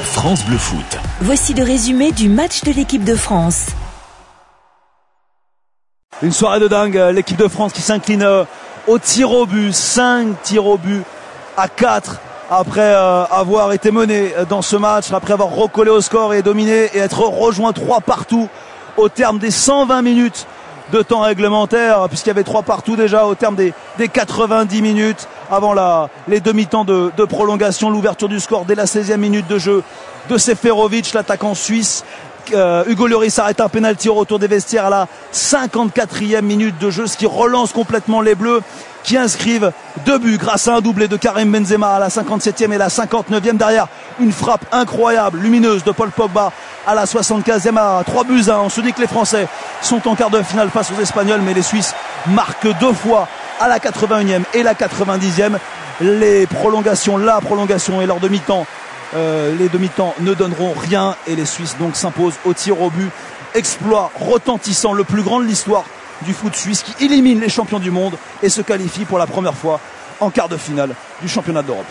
France Bleu Foot. Voici le résumé du match de l'équipe de France. Une soirée de dingue, l'équipe de France qui s'incline euh, au tir au but, 5 tirs au but à 4 après euh, avoir été mené dans ce match, après avoir recollé au score et dominé et être rejoint 3 partout au terme des 120 minutes de temps réglementaire, puisqu'il y avait 3 partout déjà au terme des, 90 minutes avant les demi-temps de, de, prolongation, l'ouverture du score dès la 16e minute de jeu de Seferovic, l'attaquant suisse. Euh, Hugo Lloris arrête un pénalty au retour des vestiaires à la 54e minute de jeu, ce qui relance complètement les Bleus qui inscrivent deux buts grâce à un doublé de Karim Benzema à la 57e et la 59e derrière une frappe incroyable, lumineuse de Paul Pogba à la 75e à 3 buts 1. On se dit que les Français sont en quart de finale face aux Espagnols, mais les Suisses marquent deux fois à la 81e et la 90e. Les prolongations, la prolongation et leur demi-temps, euh, les demi-temps ne donneront rien et les Suisses donc s'imposent au tir au but. Exploit retentissant, le plus grand de l'histoire du foot suisse qui élimine les champions du monde et se qualifie pour la première fois en quart de finale du championnat d'Europe.